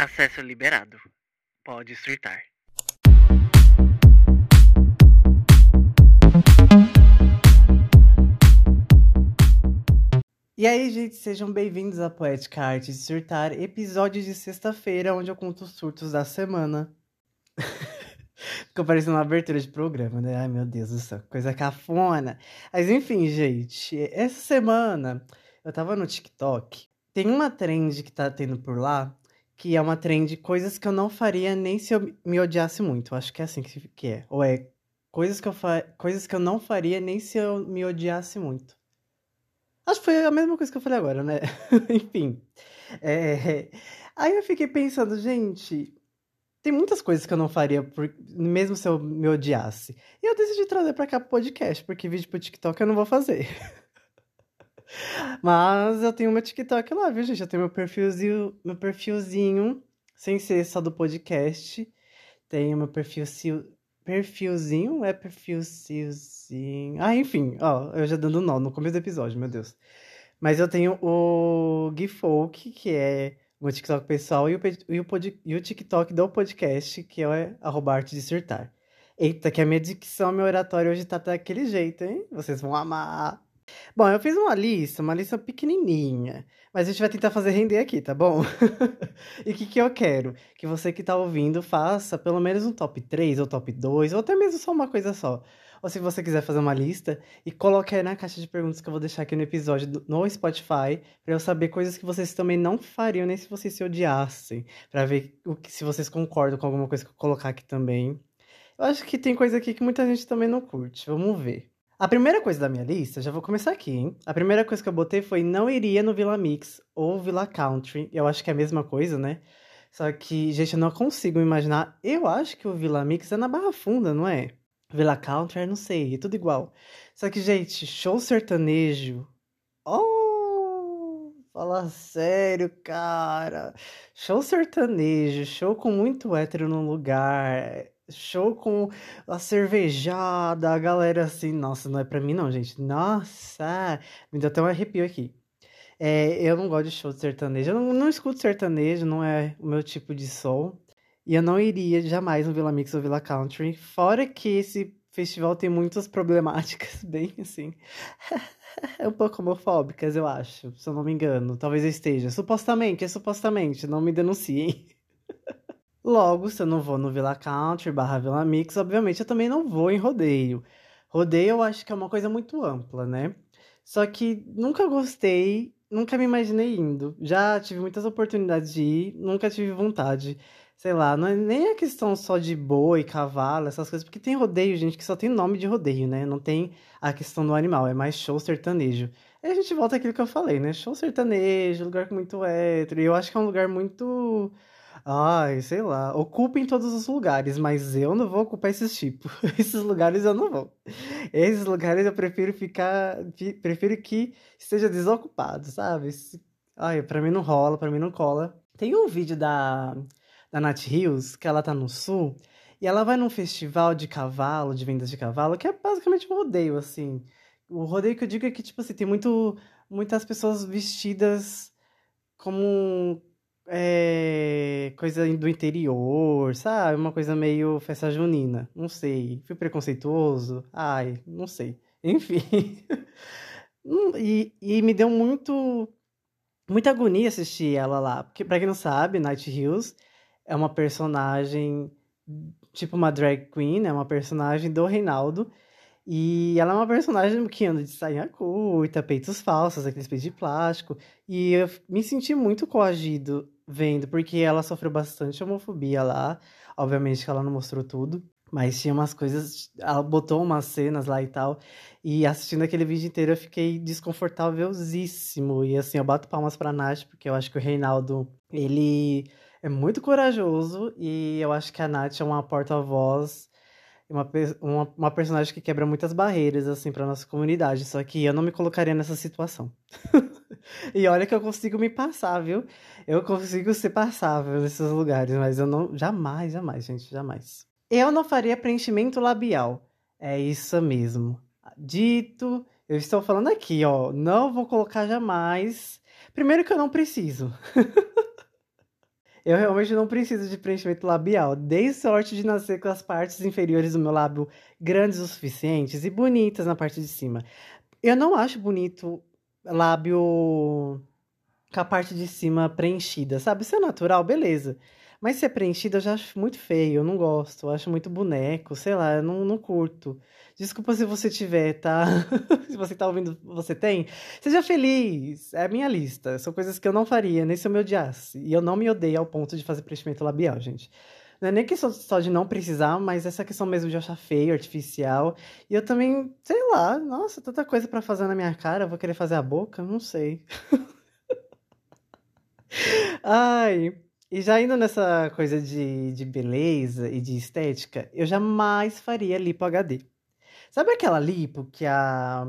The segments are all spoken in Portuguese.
Acesso liberado. Pode surtar. E aí, gente, sejam bem-vindos à Poética Arte de Surtar, episódio de sexta-feira, onde eu conto os surtos da semana. Ficou parecendo uma abertura de programa, né? Ai, meu Deus do céu, coisa cafona. Mas enfim, gente, essa semana eu tava no TikTok. Tem uma trend que tá tendo por lá, que é uma trend coisas que eu não faria nem se eu me odiasse muito. Acho que é assim que, que é. Ou é coisas que, eu fa... coisas que eu não faria nem se eu me odiasse muito. Acho que foi a mesma coisa que eu falei agora, né? Enfim. É... Aí eu fiquei pensando, gente, tem muitas coisas que eu não faria, por... mesmo se eu me odiasse. E eu decidi trazer pra cá pro podcast, porque vídeo pro TikTok eu não vou fazer. Mas eu tenho meu TikTok lá, viu, gente? Eu tenho meu perfilzinho, meu perfilzinho, sem ser só do podcast. Tenho meu perfil, perfilzinho, é perfilzinho. Ah, enfim, ó, eu já dando nó no começo do episódio, meu Deus. Mas eu tenho o Gifolk, que é o meu TikTok pessoal, e o, e o, pod, e o TikTok do podcast, que é arroba arte dissertar. Eita, que a minha dicção, meu oratório hoje tá daquele jeito, hein? Vocês vão amar. Bom, eu fiz uma lista, uma lista pequenininha, mas a gente vai tentar fazer render aqui, tá bom? e o que, que eu quero? Que você que tá ouvindo faça pelo menos um top 3 ou top 2, ou até mesmo só uma coisa só. Ou se você quiser fazer uma lista e coloque aí na caixa de perguntas que eu vou deixar aqui no episódio do, no Spotify, para eu saber coisas que vocês também não fariam, nem se vocês se odiassem, para ver o que, se vocês concordam com alguma coisa que eu colocar aqui também. Eu acho que tem coisa aqui que muita gente também não curte. Vamos ver. A primeira coisa da minha lista, já vou começar aqui, hein? A primeira coisa que eu botei foi não iria no Villa Mix ou Villa Country. Eu acho que é a mesma coisa, né? Só que, gente, eu não consigo imaginar. Eu acho que o Villa Mix é na Barra Funda, não é? Villa Country, não sei, é tudo igual. Só que, gente, show sertanejo. Oh! Fala sério, cara. Show sertanejo, show com muito hétero no lugar show com a cervejada, a galera assim, nossa, não é pra mim não, gente. Nossa, me deu até um arrepio aqui. É, eu não gosto de show de sertanejo, eu não, não escuto sertanejo, não é o meu tipo de som. E eu não iria jamais no Villa Mix ou Villa Country, fora que esse festival tem muitas problemáticas, bem assim, um pouco homofóbicas, eu acho, se eu não me engano. Talvez eu esteja. Supostamente, é supostamente, não me denunciem. Logo, se eu não vou no Villa Country barra Villa Mix, obviamente eu também não vou em rodeio. Rodeio eu acho que é uma coisa muito ampla, né? Só que nunca gostei, nunca me imaginei indo. Já tive muitas oportunidades de ir, nunca tive vontade. Sei lá, não é nem a questão só de boi, cavalo, essas coisas, porque tem rodeio, gente, que só tem nome de rodeio, né? Não tem a questão do animal, é mais show sertanejo. Aí a gente volta àquilo que eu falei, né? Show sertanejo, lugar muito hétero. E eu acho que é um lugar muito Ai, sei lá. Ocupem todos os lugares, mas eu não vou ocupar esses tipos. Esses lugares eu não vou. Esses lugares eu prefiro ficar. Prefiro que esteja desocupado, sabe? Ai, pra mim não rola, pra mim não cola. Tem um vídeo da, da Nath Rios, que ela tá no sul, e ela vai num festival de cavalo, de vendas de cavalo, que é basicamente um rodeio, assim. O rodeio que eu digo é que, tipo assim, tem muito, muitas pessoas vestidas como é, coisa do interior, sabe? Uma coisa meio festa junina. Não sei. Fui preconceituoso? Ai, não sei. Enfim. Hum, e, e me deu muito. Muita agonia assistir ela lá. Porque, pra quem não sabe, Night Hills é uma personagem. Tipo uma drag queen, é uma personagem do Reinaldo. E ela é uma personagem que anda de sainha curta, peitos falsos, aqueles peitos de plástico. E eu me senti muito coagido vendo, porque ela sofreu bastante homofobia lá. Obviamente que ela não mostrou tudo. Mas tinha umas coisas, ela botou umas cenas lá e tal. E assistindo aquele vídeo inteiro eu fiquei desconfortávelzíssimo. E assim, eu bato palmas pra Nath, porque eu acho que o Reinaldo, ele é muito corajoso. E eu acho que a Nath é uma porta-voz uma, uma, uma personagem que quebra muitas barreiras, assim, pra nossa comunidade. Só que eu não me colocaria nessa situação. e olha que eu consigo me passar, viu? Eu consigo ser passável nesses lugares, mas eu não. Jamais, jamais, gente, jamais. Eu não faria preenchimento labial. É isso mesmo. Dito, eu estou falando aqui, ó. Não vou colocar jamais. Primeiro que eu não preciso. Eu realmente não preciso de preenchimento labial. Dei sorte de nascer com as partes inferiores do meu lábio grandes o suficientes e bonitas na parte de cima. Eu não acho bonito lábio com a parte de cima preenchida, sabe? Se é natural, beleza. Mas se é preenchida, eu já acho muito feio, eu não gosto, eu acho muito boneco, sei lá, eu não, não curto. Desculpa se você tiver, tá? se você tá ouvindo, você tem. Seja feliz, é a minha lista. São coisas que eu não faria, nem se eu me odiasse. E eu não me odeio ao ponto de fazer preenchimento labial, gente. Não é nem questão só de não precisar, mas essa questão mesmo de achar feio, artificial. E eu também, sei lá, nossa, tanta coisa para fazer na minha cara, vou querer fazer a boca? Não sei. Ai, e já indo nessa coisa de, de beleza e de estética, eu jamais faria lipo HD. Sabe aquela lipo que a,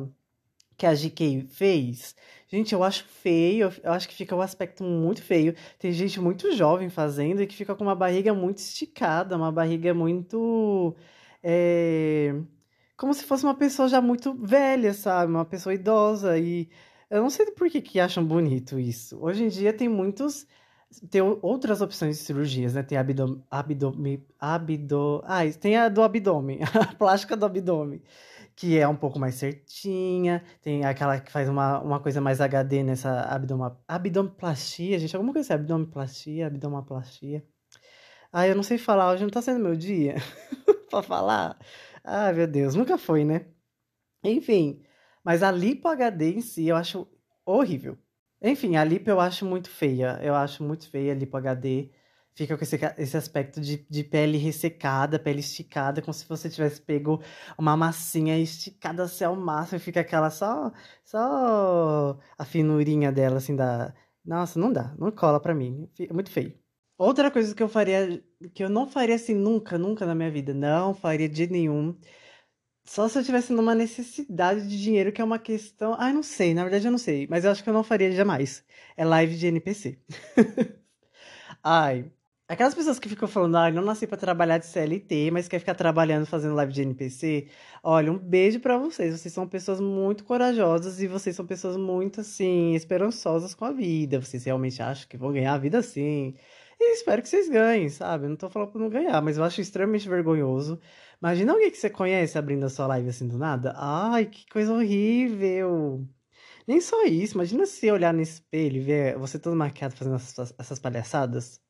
que a GK fez? Gente, eu acho feio, eu acho que fica um aspecto muito feio. Tem gente muito jovem fazendo e que fica com uma barriga muito esticada, uma barriga muito. É, como se fosse uma pessoa já muito velha, sabe? Uma pessoa idosa. E eu não sei por que, que acham bonito isso. Hoje em dia tem muitos. Tem outras opções de cirurgias, né? Tem abdômen. Abdômen. Abdo... Ah, tem a do abdômen, a plástica do abdômen, que é um pouco mais certinha. Tem aquela que faz uma, uma coisa mais HD nessa abdoma... abdominoplastia, gente. Alguma coisa assim, abdominoplastia, abdominoplastia. Ah, eu não sei falar, hoje não tá sendo meu dia pra falar. Ah, meu Deus, nunca foi, né? Enfim, mas a lipo HD em si eu acho horrível. Enfim, a lipo eu acho muito feia. Eu acho muito feia a lipo HD. Fica com esse, esse aspecto de, de pele ressecada, pele esticada, como se você tivesse pego uma massinha esticada assim ao máximo e fica aquela só, só a finurinha dela, assim, da... Nossa, não dá, não cola pra mim. É muito feio. Outra coisa que eu faria, que eu não faria assim nunca, nunca na minha vida, não faria de nenhum, só se eu tivesse numa necessidade de dinheiro, que é uma questão. Ai, não sei, na verdade eu não sei, mas eu acho que eu não faria jamais. É live de NPC. Ai. Aquelas pessoas que ficam falando, ai, não nasci para trabalhar de CLT, mas quer ficar trabalhando fazendo live de NPC. Olha, um beijo para vocês. Vocês são pessoas muito corajosas e vocês são pessoas muito, assim, esperançosas com a vida. Vocês realmente acham que vão ganhar a vida assim. E espero que vocês ganhem, sabe? Eu não tô falando pra não ganhar, mas eu acho extremamente vergonhoso Imagina alguém que você conhece abrindo a sua live assim do nada. Ai, que coisa horrível. Nem só isso, imagina se olhar no espelho e ver você todo maquiado fazendo essas, essas palhaçadas.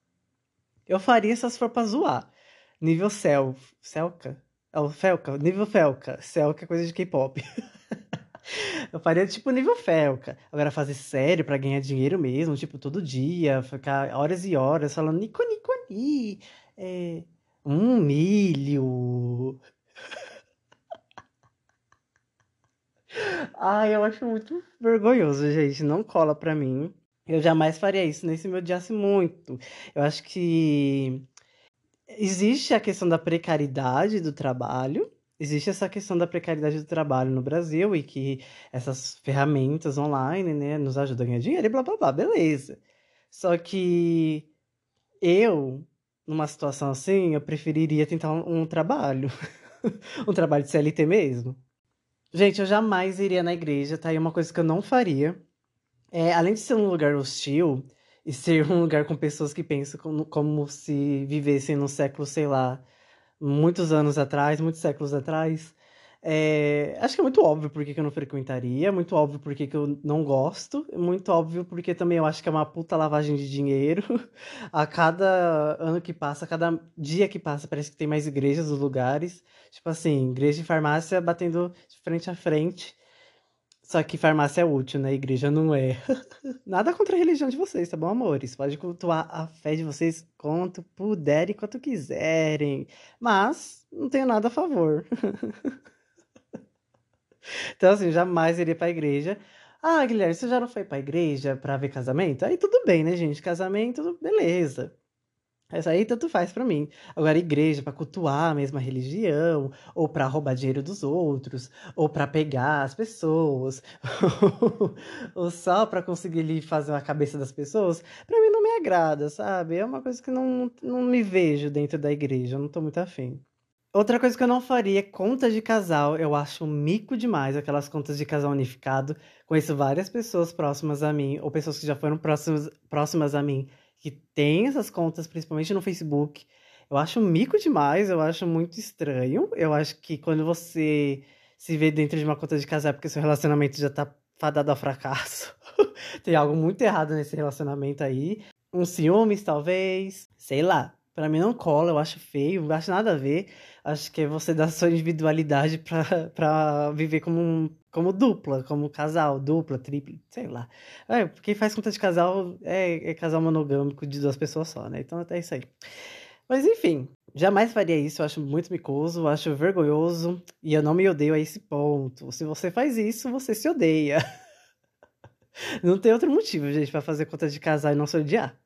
Eu faria se for pra zoar. Nível Cel. Celca? É o Felca? Nível Felca. Celca é coisa de K-pop. Eu faria tipo nível Felca. Agora fazer sério para ganhar dinheiro mesmo, tipo todo dia, ficar horas e horas falando nico nico ni. É, um milho. Ai, eu acho muito vergonhoso, gente. Não cola pra mim. Eu jamais faria isso, nem se me odiasse muito. Eu acho que existe a questão da precariedade do trabalho. Existe essa questão da precariedade do trabalho no Brasil e que essas ferramentas online, né, nos ajudam a ganhar dinheiro e blá blá blá, beleza. Só que eu numa situação assim, eu preferiria tentar um, um trabalho. um trabalho de CLT mesmo. Gente, eu jamais iria na igreja, tá? E uma coisa que eu não faria. É, além de ser um lugar hostil e ser um lugar com pessoas que pensam como, como se vivessem no século, sei lá, muitos anos atrás, muitos séculos atrás, é, acho que é muito óbvio porque que eu não frequentaria, muito óbvio porque que eu não gosto, muito óbvio porque também eu acho que é uma puta lavagem de dinheiro. A cada ano que passa, a cada dia que passa, parece que tem mais igrejas nos lugares. Tipo assim, igreja e farmácia batendo de frente a frente. Só que farmácia é útil, né? Igreja não é. Nada contra a religião de vocês, tá bom, amores? Pode cultuar a fé de vocês quanto puderem, quanto quiserem. Mas não tenho nada a favor. Então, assim, jamais iria pra igreja. Ah, Guilherme, você já não foi pra igreja pra ver casamento? Aí tudo bem, né, gente? Casamento, beleza. Essa aí tanto faz para mim. Agora, igreja para cultuar a mesma religião, ou para roubar dinheiro dos outros, ou para pegar as pessoas, ou só para conseguir ali fazer a cabeça das pessoas, para mim não me agrada, sabe? É uma coisa que não, não me vejo dentro da igreja, não tô muito afim. Outra coisa que eu não faria é conta de casal. Eu acho mico demais aquelas contas de casal unificado. Conheço várias pessoas próximas a mim, ou pessoas que já foram próximas, próximas a mim, que tem essas contas, principalmente no Facebook. Eu acho mico demais, eu acho muito estranho. Eu acho que quando você se vê dentro de uma conta de casal é porque seu relacionamento já tá fadado ao fracasso. tem algo muito errado nesse relacionamento aí. Um ciúmes, talvez. Sei lá. Pra mim não cola, eu acho feio, não acho nada a ver. Acho que é você dar sua individualidade pra, pra viver como, um, como dupla, como casal, dupla, tripla, sei lá. É, quem faz conta de casal é, é casal monogâmico de duas pessoas só, né? Então é isso aí. Mas enfim, jamais faria isso, eu acho muito micoso, acho vergonhoso e eu não me odeio a esse ponto. Se você faz isso, você se odeia. Não tem outro motivo, gente, para fazer conta de casal e não se odiar.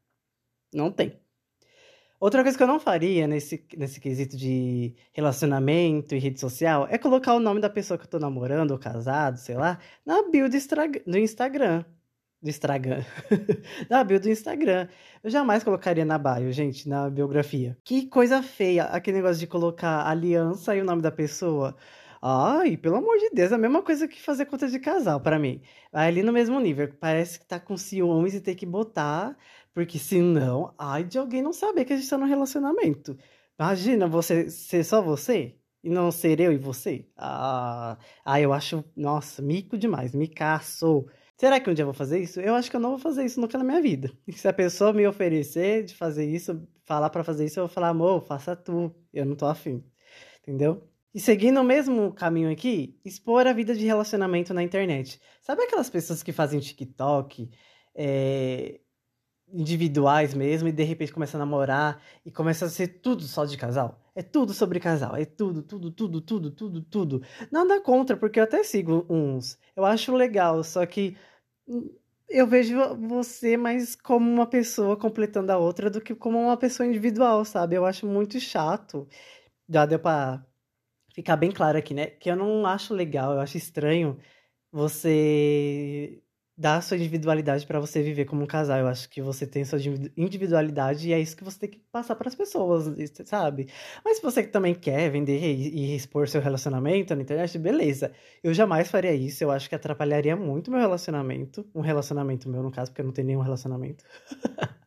Não tem. Outra coisa que eu não faria nesse, nesse quesito de relacionamento e rede social é colocar o nome da pessoa que eu tô namorando ou casado, sei lá, na bio do, do Instagram. Do Instagram. na bio do Instagram. Eu jamais colocaria na bio, gente, na biografia. Que coisa feia, aquele negócio de colocar aliança e o nome da pessoa. Ai, pelo amor de Deus, é a mesma coisa que fazer conta de casal para mim. Vai ali no mesmo nível, parece que tá com ciúmes e tem que botar porque senão, ai de alguém não saber que a gente tá num relacionamento. Imagina você ser só você e não ser eu e você. Ah, ah eu acho, nossa, mico demais, micaço. Será que um dia eu vou fazer isso? Eu acho que eu não vou fazer isso nunca na minha vida. E se a pessoa me oferecer de fazer isso, falar para fazer isso, eu vou falar, amor, faça tu. Eu não tô afim. Entendeu? E seguindo o mesmo caminho aqui, expor a vida de relacionamento na internet. Sabe aquelas pessoas que fazem TikTok, é, individuais mesmo, e de repente começa a namorar e começa a ser tudo só de casal. É tudo sobre casal, é tudo, tudo, tudo, tudo, tudo, tudo. Nada contra, porque eu até sigo uns. Eu acho legal, só que eu vejo você mais como uma pessoa completando a outra do que como uma pessoa individual, sabe? Eu acho muito chato. Já deu pra ficar bem claro aqui, né? Que eu não acho legal, eu acho estranho você dar a sua individualidade para você viver como um casal. Eu acho que você tem sua individualidade e é isso que você tem que passar para as pessoas, sabe? Mas se você também quer vender e, expor seu relacionamento na internet, beleza. Eu jamais faria isso. Eu acho que atrapalharia muito meu relacionamento. Um relacionamento meu, no caso, porque eu não tenho nenhum relacionamento.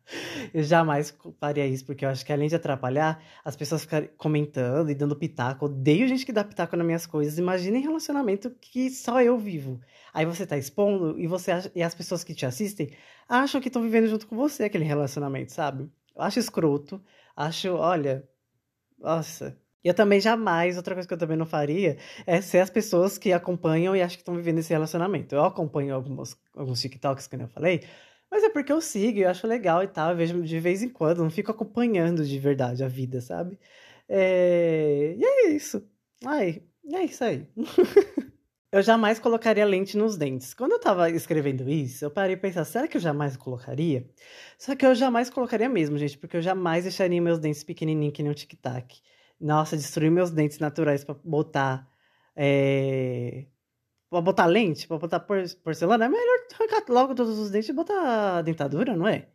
eu jamais faria isso, porque eu acho que além de atrapalhar, as pessoas ficarem comentando e dando pitaco. Odeio gente que dá pitaco nas minhas coisas. Imaginem relacionamento que só eu vivo. Aí você tá expondo e você acha, e as pessoas que te assistem acham que estão vivendo junto com você aquele relacionamento, sabe? Eu acho escroto. Acho, olha. Nossa. Eu também jamais, outra coisa que eu também não faria, é ser as pessoas que acompanham e acham que estão vivendo esse relacionamento. Eu acompanho alguns, alguns TikToks, que eu falei, mas é porque eu sigo, eu acho legal e tal, eu vejo de vez em quando, não fico acompanhando de verdade a vida, sabe? É... E é isso. Ai, é isso aí. eu jamais colocaria lente nos dentes. Quando eu tava escrevendo isso, eu parei e pensar, será que eu jamais colocaria? Só que eu jamais colocaria mesmo, gente, porque eu jamais deixaria meus dentes pequenininhos que nem um tic-tac. Nossa, destruir meus dentes naturais para botar é, Pra botar lente, pra botar porcelana, é melhor arrancar logo todos os dentes e botar dentadura, não é?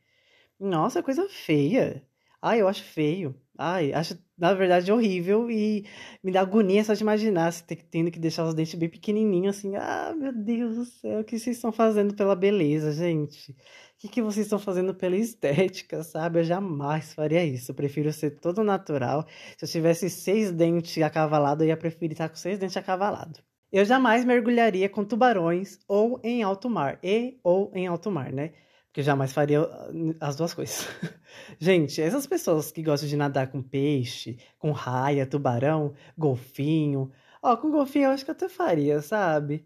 Nossa, coisa feia. Ai, eu acho feio. Ai, acho, na verdade, horrível e me dá agonia só de imaginar se tendo que deixar os dentes bem pequenininhos, assim. Ah, meu Deus do céu, o que vocês estão fazendo pela beleza, gente? O que, que vocês estão fazendo pela estética, sabe? Eu jamais faria isso. Eu prefiro ser todo natural. Se eu tivesse seis dentes acavalados, eu ia preferir estar com seis dentes acavalados. Eu jamais mergulharia com tubarões ou em alto mar. E ou em alto mar, né? Porque jamais faria uh, as duas coisas. Gente, essas pessoas que gostam de nadar com peixe, com raia, tubarão, golfinho. Ó, com golfinho eu acho que eu até faria, sabe?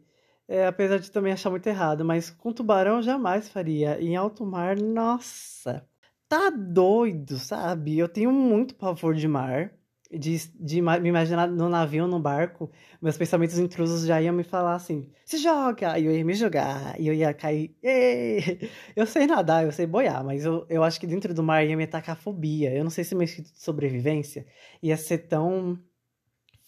É, apesar de também achar muito errado, mas com tubarão jamais faria. Em alto mar, nossa. Tá doido, sabe? Eu tenho muito pavor de mar de, de me imaginar no navio, no barco, meus pensamentos intrusos já iam me falar assim: se joga! E eu ia me jogar, e eu ia cair. Êêê! Eu sei nadar, eu sei boiar, mas eu, eu acho que dentro do mar ia me atacar fobia. Eu não sei se meu instinto de sobrevivência ia ser tão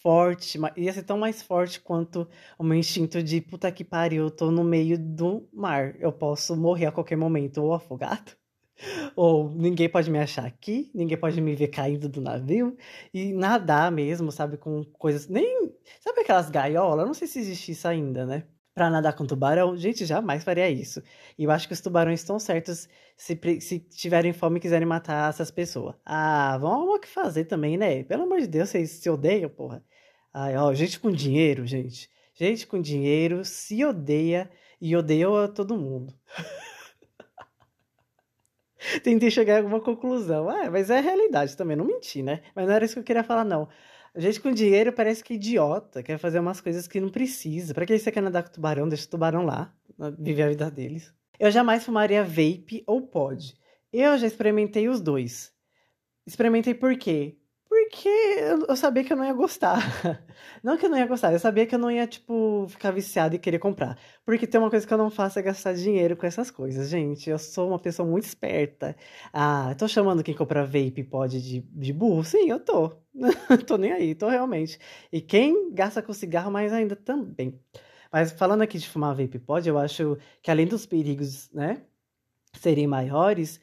forte, ia ser tão mais forte quanto o meu instinto de puta que pariu, eu tô no meio do mar, eu posso morrer a qualquer momento ou afogado. Ou ninguém pode me achar aqui, ninguém pode me ver caindo do navio e nadar mesmo, sabe? Com coisas. Nem. Sabe aquelas gaiolas? Não sei se existe isso ainda, né? Pra nadar com tubarão, gente, jamais faria isso. E eu acho que os tubarões estão certos se, se tiverem fome e quiserem matar essas pessoas. Ah, vamos o que fazer também, né? Pelo amor de Deus, vocês se odeiam, porra. Ai, ó, gente com dinheiro, gente. Gente com dinheiro se odeia e odeia todo mundo. Tentei chegar a alguma conclusão. Ah, mas é a realidade também, não menti, né? Mas não era isso que eu queria falar, não. Gente com dinheiro parece que é idiota, quer fazer umas coisas que não precisa. Pra que você quer nadar com tubarão? Deixa o tubarão lá, viver a vida deles. Eu jamais fumaria vape ou pod. Eu já experimentei os dois. Experimentei por quê? Porque eu sabia que eu não ia gostar. Não que eu não ia gostar, eu sabia que eu não ia, tipo, ficar viciado e querer comprar. Porque tem uma coisa que eu não faço é gastar dinheiro com essas coisas, gente. Eu sou uma pessoa muito esperta. Ah, tô chamando quem compra vape pode de, de burro? Sim, eu tô. tô nem aí, tô realmente. E quem gasta com cigarro mais ainda também. Mas falando aqui de fumar vape pod, eu acho que além dos perigos, né, serem maiores,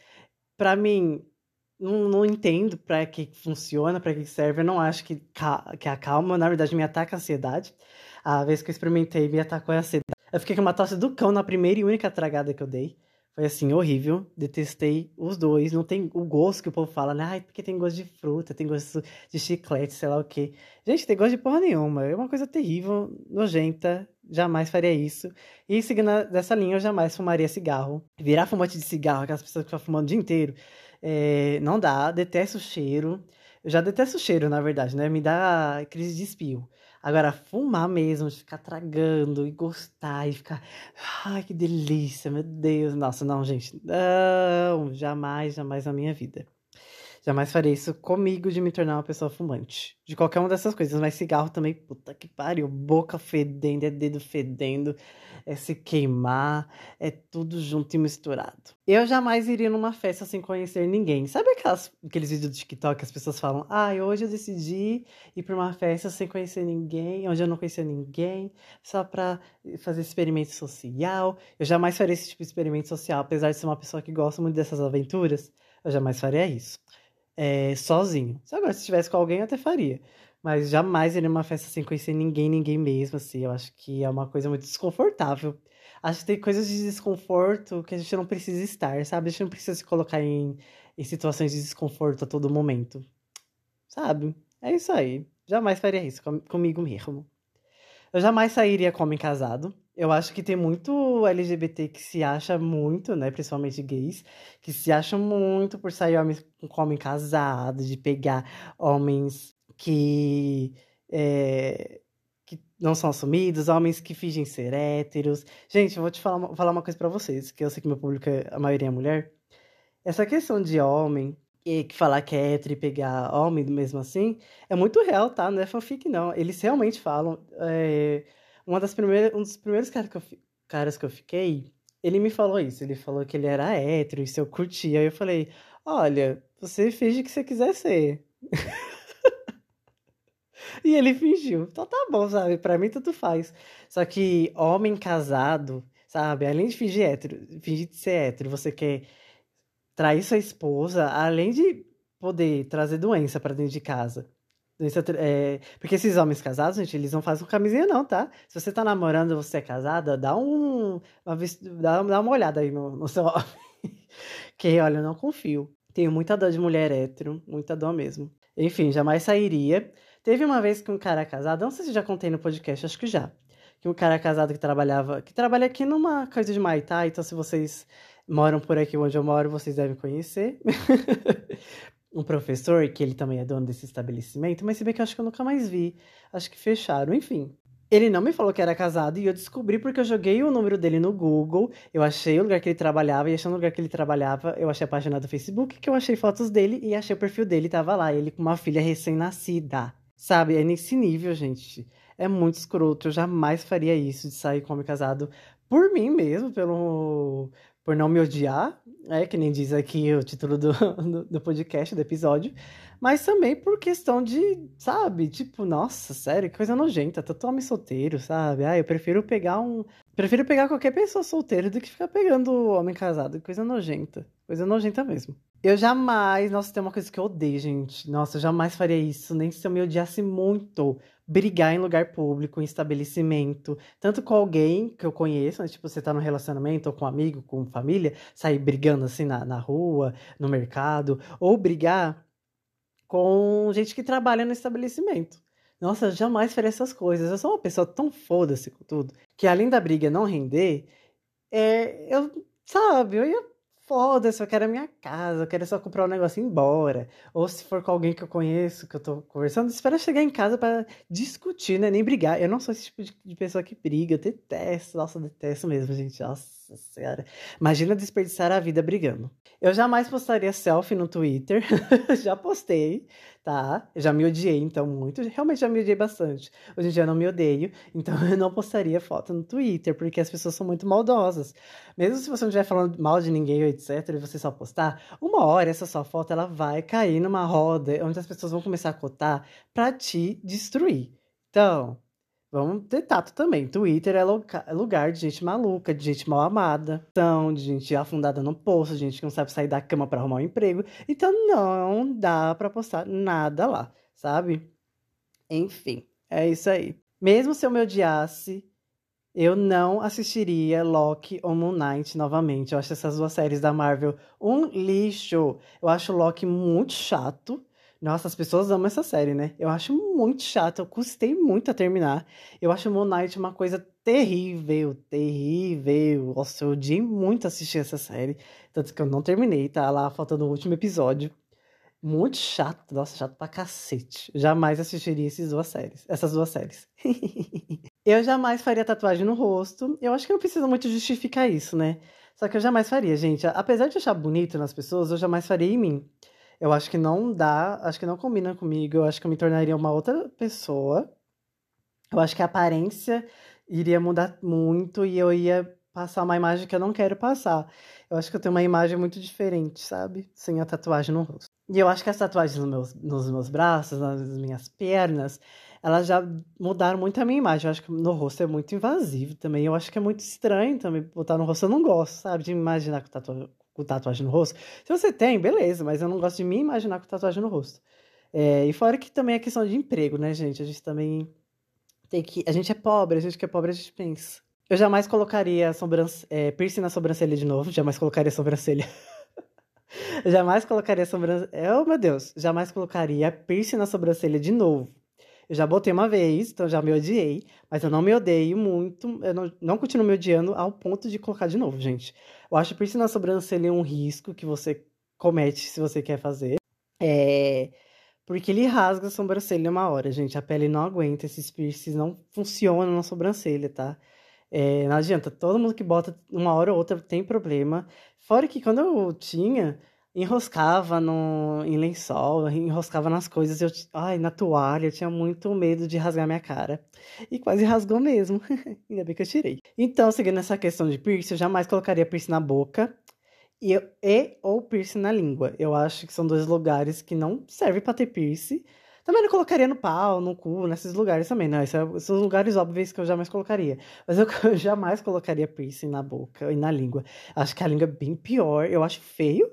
para mim não, não entendo para que funciona, para que serve. Eu não acho que, que acalma. Na verdade, me ataca a ansiedade. A vez que eu experimentei, me atacou a ansiedade. Eu fiquei com uma tosse do cão na primeira e única tragada que eu dei. Foi assim, horrível. Detestei os dois. Não tem o gosto que o povo fala, né? Ai, porque tem gosto de fruta, tem gosto de chiclete, sei lá o quê. Gente, tem gosto de porra nenhuma. É uma coisa terrível, nojenta. Jamais faria isso. E seguindo dessa linha, eu jamais fumaria cigarro. Virar fumante de cigarro, aquelas pessoas que ficam fumando o dia inteiro. É, não dá, detesto o cheiro. Eu já detesto o cheiro, na verdade, né? Me dá crise de espio. Agora, fumar mesmo, ficar tragando e gostar e ficar. Ai, que delícia, meu Deus. Nossa, não, gente. Não, jamais, jamais na minha vida. Jamais farei isso comigo de me tornar uma pessoa fumante. De qualquer uma dessas coisas. Mas cigarro também, puta que pariu. Boca fedendo, é dedo fedendo é se queimar, é tudo junto e misturado. Eu jamais iria numa festa sem conhecer ninguém. Sabe aquelas, aqueles vídeos do TikTok que as pessoas falam: ah, hoje eu decidi ir para uma festa sem conhecer ninguém, onde eu não conhecia ninguém, só para fazer experimento social. Eu jamais faria esse tipo de experimento social, apesar de ser uma pessoa que gosta muito dessas aventuras. Eu jamais faria isso. É, sozinho. Se agora se estivesse com alguém, eu até faria. Mas jamais iria numa festa sem conhecer ninguém, ninguém mesmo, assim. Eu acho que é uma coisa muito desconfortável. Acho que tem coisas de desconforto que a gente não precisa estar, sabe? A gente não precisa se colocar em, em situações de desconforto a todo momento. Sabe? É isso aí. Jamais faria isso com, comigo mesmo. Eu jamais sairia com homem casado. Eu acho que tem muito LGBT que se acha muito, né? Principalmente gays, que se acham muito por sair homens com homem casado, de pegar homens que, é, que não são assumidos, homens que fingem ser héteros. Gente, eu vou te falar uma, falar uma coisa para vocês, que eu sei que meu público, é, a maioria é mulher. Essa questão de homem e que falar que é hétero e pegar homem mesmo assim, é muito real, tá? Não é fanfic, não. Eles realmente falam. É, uma das primeiras, um dos primeiros caras que, eu, caras que eu fiquei, ele me falou isso. Ele falou que ele era hétero e se eu curtia. Aí eu falei: Olha, você finge que você quiser ser. E ele fingiu. Então tá bom, sabe? Pra mim tudo faz. Só que homem casado, sabe? Além de fingir hétero, fingir de ser hétero, você quer trair sua esposa, além de poder trazer doença para dentro de casa. Doença, é... Porque esses homens casados, gente, eles não fazem camisinha, não, tá? Se você tá namorando você é casada, dá um. Uma... Dá, dá uma olhada aí no, no seu homem. que, olha, eu não confio. Tenho muita dor de mulher hétero, muita dor mesmo. Enfim, jamais sairia. Teve uma vez que um cara casado, não sei se já contei no podcast, acho que já. Que um cara casado que trabalhava, que trabalha aqui numa coisa de Maitá, então se vocês moram por aqui onde eu moro, vocês devem conhecer. um professor, que ele também é dono desse estabelecimento, mas se bem que eu acho que eu nunca mais vi. Acho que fecharam, enfim. Ele não me falou que era casado e eu descobri porque eu joguei o número dele no Google, eu achei o lugar que ele trabalhava e achando o lugar que ele trabalhava, eu achei a página do Facebook, que eu achei fotos dele e achei o perfil dele, tava lá, ele com uma filha recém-nascida. Sabe? É nesse nível, gente. É muito escroto. Eu jamais faria isso de sair com homem casado por mim mesmo, pelo por não me odiar, é que nem diz aqui o título do, do, do, podcast, do episódio, mas também por questão de, sabe, tipo, nossa, sério, que coisa nojenta, tanto homem solteiro, sabe? Ah, eu prefiro pegar um. Prefiro pegar qualquer pessoa solteira do que ficar pegando homem casado, coisa nojenta. Coisa nojenta mesmo. Eu jamais, nossa, tem uma coisa que eu odeio, gente. Nossa, eu jamais faria isso, nem se eu me odiasse muito. Brigar em lugar público, em estabelecimento, tanto com alguém que eu conheço, né? tipo, você tá num relacionamento, ou com um amigo, com família, sair brigando assim na, na rua, no mercado, ou brigar com gente que trabalha no estabelecimento. Nossa, jamais faria essas coisas. Eu sou uma pessoa tão foda-se com tudo, que além da briga não render, é, eu, sabe, eu ia Foda-se, eu quero a minha casa, eu quero só comprar um negócio e ir embora. Ou se for com alguém que eu conheço, que eu tô conversando, espera chegar em casa para discutir, né? Nem brigar. Eu não sou esse tipo de, pessoa que briga, eu detesto, nossa, eu detesto mesmo, gente. Nossa senhora. Imagina desperdiçar a vida brigando. Eu jamais postaria selfie no Twitter. já postei, tá? Eu já me odiei, então, muito. Realmente já me odiei bastante. Hoje em dia eu não me odeio, então eu não postaria foto no Twitter, porque as pessoas são muito maldosas. Mesmo se você não estiver falando mal de ninguém, etc., e você só postar, uma hora essa sua foto ela vai cair numa roda onde as pessoas vão começar a cotar pra te destruir. Então, Vamos ter tato também. Twitter é, é lugar de gente maluca, de gente mal amada, então, de gente afundada no poço, de gente que não sabe sair da cama para arrumar um emprego. Então não dá para postar nada lá, sabe? Enfim, é isso aí. Mesmo se eu me odiasse, eu não assistiria Loki ou Moon Knight novamente. Eu acho essas duas séries da Marvel um lixo. Eu acho Loki muito chato. Nossa, as pessoas amam essa série, né? Eu acho muito chato, eu custei muito a terminar. Eu acho Moon Knight uma coisa terrível, terrível. Nossa, eu odiei muito assistir essa série. Tanto que eu não terminei, tá lá faltando o último episódio. Muito chato, nossa, chato pra cacete. Jamais assistiria essas duas séries. Essas duas séries. eu jamais faria tatuagem no rosto. Eu acho que não precisa muito justificar isso, né? Só que eu jamais faria, gente. Apesar de achar bonito nas pessoas, eu jamais faria em mim. Eu acho que não dá, acho que não combina comigo, eu acho que eu me tornaria uma outra pessoa. Eu acho que a aparência iria mudar muito e eu ia passar uma imagem que eu não quero passar. Eu acho que eu tenho uma imagem muito diferente, sabe? Sem a tatuagem no rosto. E eu acho que as tatuagens nos meus, nos meus braços, nas minhas pernas, elas já mudaram muito a minha imagem. Eu acho que no rosto é muito invasivo também. Eu acho que é muito estranho também botar no rosto. Eu não gosto, sabe? De me imaginar com tatuagem com tatuagem no rosto. Se você tem, beleza, mas eu não gosto de me imaginar com tatuagem no rosto. É, e fora que também é questão de emprego, né, gente? A gente também tem que. A gente é pobre, a gente que é pobre, a gente pensa. Eu jamais colocaria sobrancelha, é, piercing na sobrancelha de novo, jamais colocaria sobrancelha. jamais colocaria sobrancelha. Oh, meu Deus! Jamais colocaria piercing na sobrancelha de novo. Eu já botei uma vez, então já me odiei, mas eu não me odeio muito, eu não, não continuo me odiando ao ponto de colocar de novo, gente. Eu acho piercing na sobrancelha um risco que você comete se você quer fazer. É. Porque ele rasga a sobrancelha uma hora, gente. A pele não aguenta, esses piercings não funcionam na sobrancelha, tá? É, não adianta, todo mundo que bota uma hora ou outra tem problema. Fora que quando eu tinha, enroscava no, em lençol, enroscava nas coisas, eu, ai, na toalha, eu tinha muito medo de rasgar minha cara. E quase rasgou mesmo. Ainda bem que eu tirei. Então, seguindo essa questão de piercing, eu jamais colocaria piercing na boca e, e ou piercing na língua. Eu acho que são dois lugares que não servem para ter piercing. Também não colocaria no pau, no cu, nesses lugares também. Esses é, são lugares óbvios que eu jamais colocaria. Mas eu, eu jamais colocaria piercing na boca e na língua. Acho que a língua é bem pior. Eu acho feio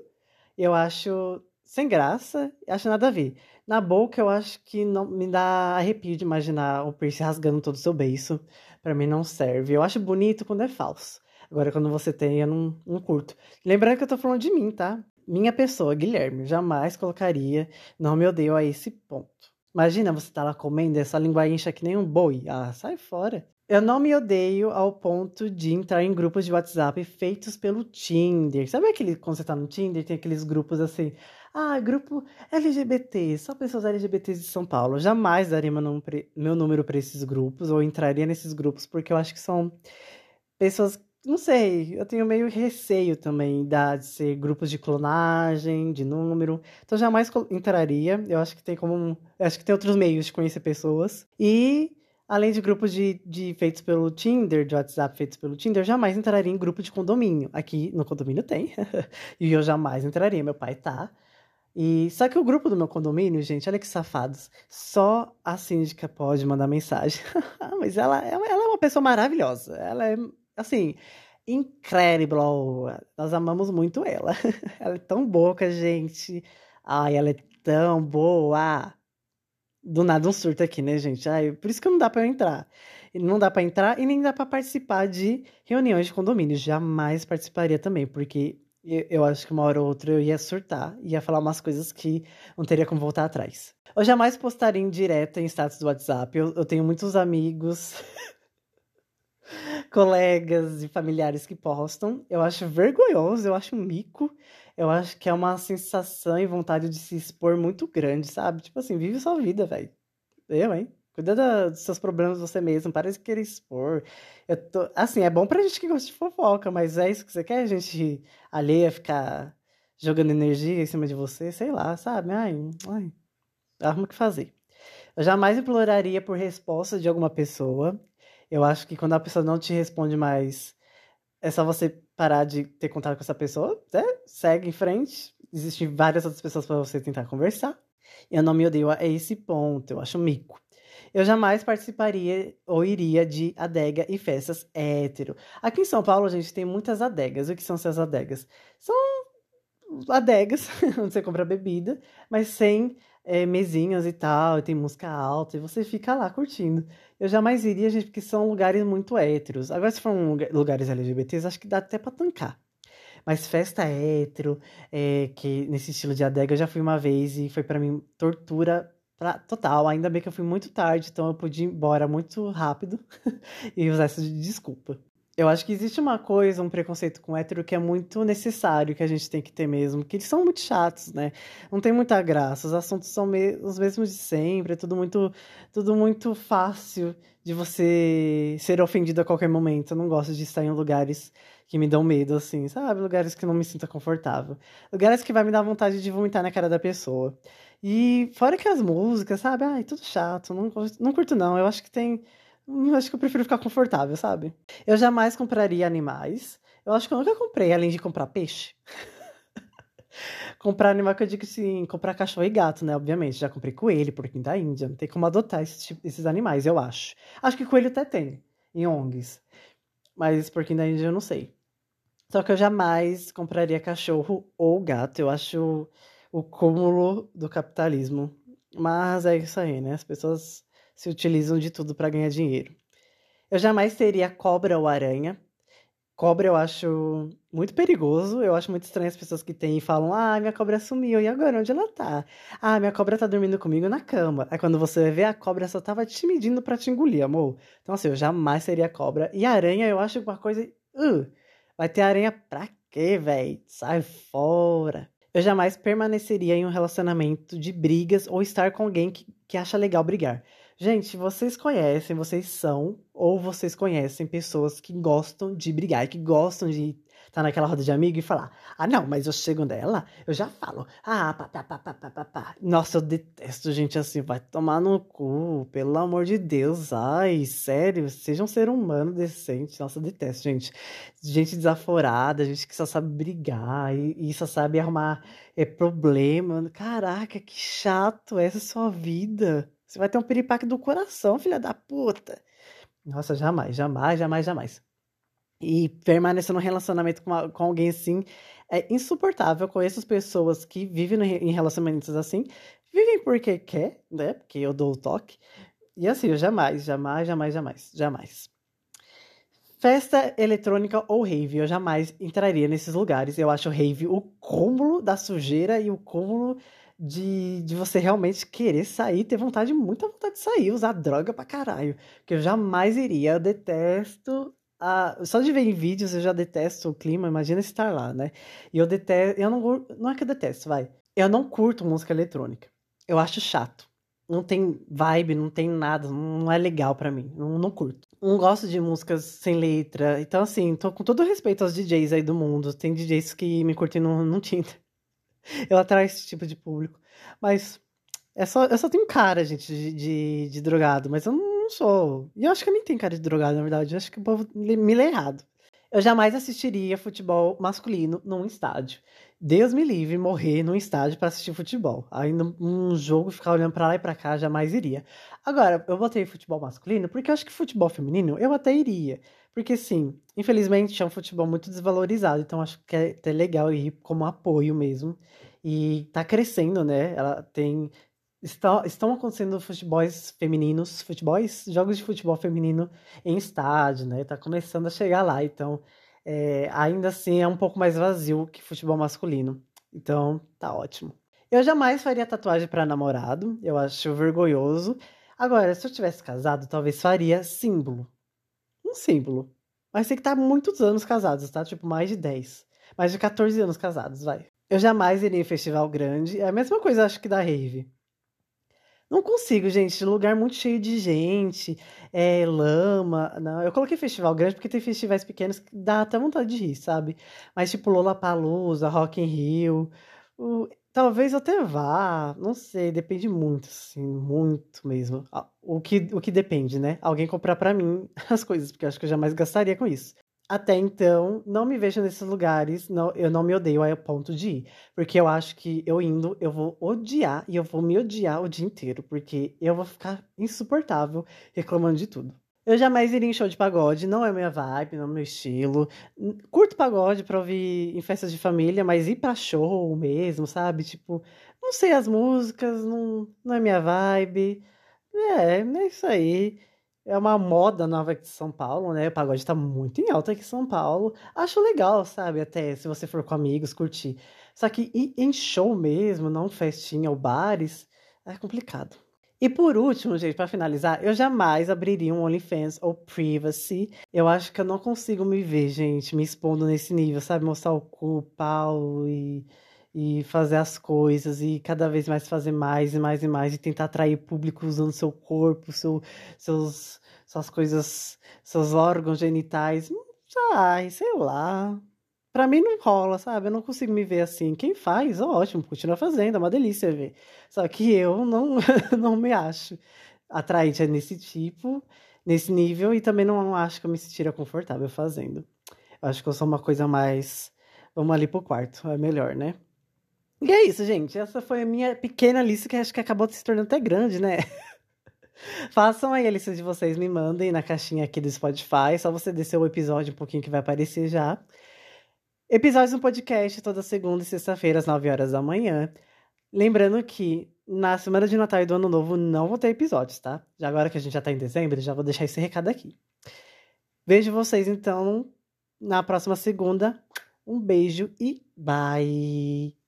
eu acho sem graça, acho nada a ver. Na boca, eu acho que não me dá arrepio de imaginar o piercing rasgando todo o seu beiço. Para mim não serve. Eu acho bonito quando é falso. Agora, quando você tem, eu não, não curto. Lembrando que eu tô falando de mim, tá? Minha pessoa, Guilherme, jamais colocaria. Não me odeio a esse ponto. Imagina você tá lá comendo essa incha que nem um boi. Ah, sai fora. Eu não me odeio ao ponto de entrar em grupos de WhatsApp feitos pelo Tinder. Sabe aquele, quando você tá no Tinder, tem aqueles grupos assim, ah, grupo LGBT, só pessoas LGBTs de São Paulo. Eu jamais daria meu número, meu número para esses grupos, ou entraria nesses grupos, porque eu acho que são pessoas, não sei, eu tenho meio receio também da, de ser grupos de clonagem, de número. Então jamais entraria. Eu acho que tem como. acho que tem outros meios de conhecer pessoas. E Além de grupos de, de feitos pelo Tinder, de WhatsApp feitos pelo Tinder, eu jamais entraria em grupo de condomínio. Aqui no condomínio tem. e eu jamais entraria, meu pai tá. E só que o grupo do meu condomínio, gente, olha que safados. Só a síndica pode mandar mensagem. Mas ela, ela, é uma pessoa maravilhosa. Ela é, assim, incrível. Nós amamos muito ela. ela é tão boa gente. Ai, ela é tão boa. Do nada um surto aqui, né, gente? Ai, por isso que não dá para entrar. Não dá para entrar e nem dá para participar de reuniões de condomínio. Jamais participaria também, porque eu, eu acho que uma hora ou outra eu ia surtar, ia falar umas coisas que não teria como voltar atrás. Eu jamais postaria em direta em status do WhatsApp. Eu, eu tenho muitos amigos, colegas e familiares que postam. Eu acho vergonhoso, eu acho um mico. Eu acho que é uma sensação e vontade de se expor muito grande, sabe? Tipo assim, vive sua vida, velho. Eu, hein? Cuida da, dos seus problemas você mesmo, para de querer expor. Eu tô, assim, é bom pra gente que gosta de fofoca, mas é isso que você quer? A gente alheia ficar jogando energia em cima de você? Sei lá, sabe? Ai, ai, arruma o que fazer. Eu jamais imploraria por resposta de alguma pessoa. Eu acho que quando a pessoa não te responde mais, é só você parar de ter contato com essa pessoa, né? segue em frente. Existem várias outras pessoas para você tentar conversar. Eu não me odeio a esse ponto, eu acho mico. Eu jamais participaria ou iria de adega e festas hétero. Aqui em São Paulo, a gente tem muitas adegas. O que são essas adegas? São adegas onde você compra bebida, mas sem é, mesinhas e tal, e tem música alta, e você fica lá curtindo. Eu jamais iria, gente, porque são lugares muito héteros. Agora, se for lugares LGBTs, acho que dá até pra tancar. Mas festa hétero, é, que nesse estilo de adega, eu já fui uma vez e foi para mim tortura Pra, total, ainda bem que eu fui muito tarde, então eu pude ir embora muito rápido e usar isso de desculpa. Eu acho que existe uma coisa, um preconceito com hétero que é muito necessário, que a gente tem que ter mesmo, que eles são muito chatos, né? Não tem muita graça, os assuntos são me os mesmos de sempre, é tudo muito, tudo muito fácil de você ser ofendido a qualquer momento. Eu não gosto de estar em lugares que me dão medo, assim, sabe? Lugares que não me sinta confortável. Lugares que vai me dar vontade de vomitar na cara da pessoa. E fora que as músicas, sabe? Ai, tudo chato, não, não curto não. Eu acho que tem. Eu acho que eu prefiro ficar confortável, sabe? Eu jamais compraria animais. Eu acho que eu nunca comprei, além de comprar peixe. comprar animal que eu digo assim, comprar cachorro e gato, né? Obviamente. Já comprei coelho, porquinho da Índia. Não tem como adotar esse tipo, esses animais, eu acho. Acho que coelho até tem, em ONGs. Mas porquinho da Índia eu não sei. Só que eu jamais compraria cachorro ou gato. Eu acho o cúmulo do capitalismo. Mas é isso aí, né? As pessoas se utilizam de tudo para ganhar dinheiro. Eu jamais teria cobra ou aranha. Cobra eu acho muito perigoso. Eu acho muito estranho as pessoas que têm e falam: Ah, minha cobra sumiu. E agora? Onde ela tá? Ah, minha cobra tá dormindo comigo na cama. Aí quando você vê, a cobra só tava te medindo pra te engolir, amor. Então, assim, eu jamais seria cobra. E aranha eu acho uma coisa. Uh, vai ter aranha pra quê, velho? Sai fora. Eu jamais permaneceria em um relacionamento de brigas ou estar com alguém que, que acha legal brigar. Gente, vocês conhecem, vocês são, ou vocês conhecem pessoas que gostam de brigar, que gostam de tá naquela roda de amigo e falar: Ah, não, mas eu chego nela, eu já falo. Ah, pá, pá, pá, pá, pá, pá, pá. Nossa, eu detesto gente assim, vai tomar no cu, pelo amor de Deus. Ai, sério, seja um ser humano decente. Nossa, eu detesto, gente. Gente desaforada, gente que só sabe brigar e, e só sabe arrumar é, problema. Caraca, que chato essa é sua vida. Você vai ter um piripaque do coração, filha da puta. Nossa, jamais, jamais, jamais, jamais. E permanecer num relacionamento com, com alguém assim é insuportável. Eu conheço pessoas que vivem no, em relacionamentos assim, vivem porque quer, né? Porque eu dou o toque. E assim, eu jamais, jamais, jamais, jamais, jamais. Festa eletrônica ou rave, eu jamais entraria nesses lugares. Eu acho rave o cúmulo da sujeira e o cúmulo de, de você realmente querer sair, ter vontade, muita vontade de sair, usar droga pra caralho. Que eu jamais iria. Eu detesto ah, só de ver em vídeos eu já detesto o clima, imagina estar lá, né? E eu detesto, eu não, não é que eu detesto, vai. Eu não curto música eletrônica. Eu acho chato. Não tem vibe, não tem nada, não é legal para mim. Não, não curto. Não gosto de músicas sem letra. Então, assim, tô com todo respeito aos DJs aí do mundo. Tem DJs que me curtem no, no Tinder. Eu atraio esse tipo de público. Mas é só, eu só tenho cara, gente, de, de, de drogado, mas eu não sou. E eu acho que eu nem tenho cara de drogado, na verdade. Eu acho que o povo me lê errado. Eu jamais assistiria futebol masculino num estádio. Deus me livre morrer num estádio para assistir futebol. Ainda um jogo, ficar olhando para lá e para cá, jamais iria. Agora, eu botei futebol masculino porque eu acho que futebol feminino eu até iria. Porque, sim, infelizmente é um futebol muito desvalorizado, então acho que é até legal ir como apoio mesmo. E tá crescendo, né? Ela tem Estão, estão acontecendo futebols femininos, futebols, jogos de futebol feminino em estádio, né? Tá começando a chegar lá, então é, ainda assim é um pouco mais vazio que futebol masculino. Então, tá ótimo. Eu jamais faria tatuagem para namorado, eu acho vergonhoso. Agora, se eu tivesse casado, talvez faria símbolo. Um símbolo. Mas tem que estar muitos anos casados, tá? Tipo, mais de 10. Mais de 14 anos casados, vai. Eu jamais iria em festival grande. É a mesma coisa, acho que da rave. Não consigo, gente. Lugar muito cheio de gente, é, lama. Não, eu coloquei festival grande porque tem festivais pequenos que dá até vontade de rir, sabe? Mas tipo Lollapalooza, Rock in Rio. O, talvez até vá, não sei, depende muito, assim, muito mesmo. O que, o que depende, né? Alguém comprar para mim as coisas, porque eu acho que eu jamais gastaria com isso até então, não me vejo nesses lugares, não, eu não me odeio a ponto de ir. Porque eu acho que eu indo, eu vou odiar e eu vou me odiar o dia inteiro, porque eu vou ficar insuportável reclamando de tudo. Eu jamais iria em show de pagode, não é minha vibe, não é meu estilo. Curto pagode pra ouvir em festas de família, mas ir pra show mesmo, sabe? Tipo, não sei as músicas, não, não é minha vibe. É, é isso aí é uma moda nova aqui de São Paulo, né? O pagode tá muito em alta aqui em São Paulo. Acho legal, sabe? Até se você for com amigos, curtir. Só que em show mesmo, não festinha ou bares, é complicado. E por último, gente, para finalizar, eu jamais abriria um OnlyFans ou Privacy. Eu acho que eu não consigo me ver, gente, me expondo nesse nível, sabe? Mostrar o cu, o pau e e fazer as coisas e cada vez mais fazer mais e mais e mais e tentar atrair público usando seu corpo, seu, seus, suas coisas, seus órgãos genitais. Ai, sei lá. Pra mim não rola, sabe? Eu não consigo me ver assim. Quem faz, ótimo, continua fazendo, é uma delícia ver. Só que eu não, não me acho atraente nesse tipo, nesse nível, e também não acho que eu me sentiria confortável fazendo. Eu acho que eu sou uma coisa mais. Vamos ali pro quarto, é melhor, né? E é isso, gente. Essa foi a minha pequena lista que acho que acabou se tornando até grande, né? Façam aí a lista de vocês, me mandem na caixinha aqui do Spotify. Só você descer o episódio um pouquinho que vai aparecer já. Episódios no podcast toda segunda e sexta-feira, às 9 horas da manhã. Lembrando que na semana de Natal e do Ano Novo não vou ter episódios, tá? Já agora que a gente já tá em dezembro, já vou deixar esse recado aqui. Vejo vocês então na próxima segunda. Um beijo e bye!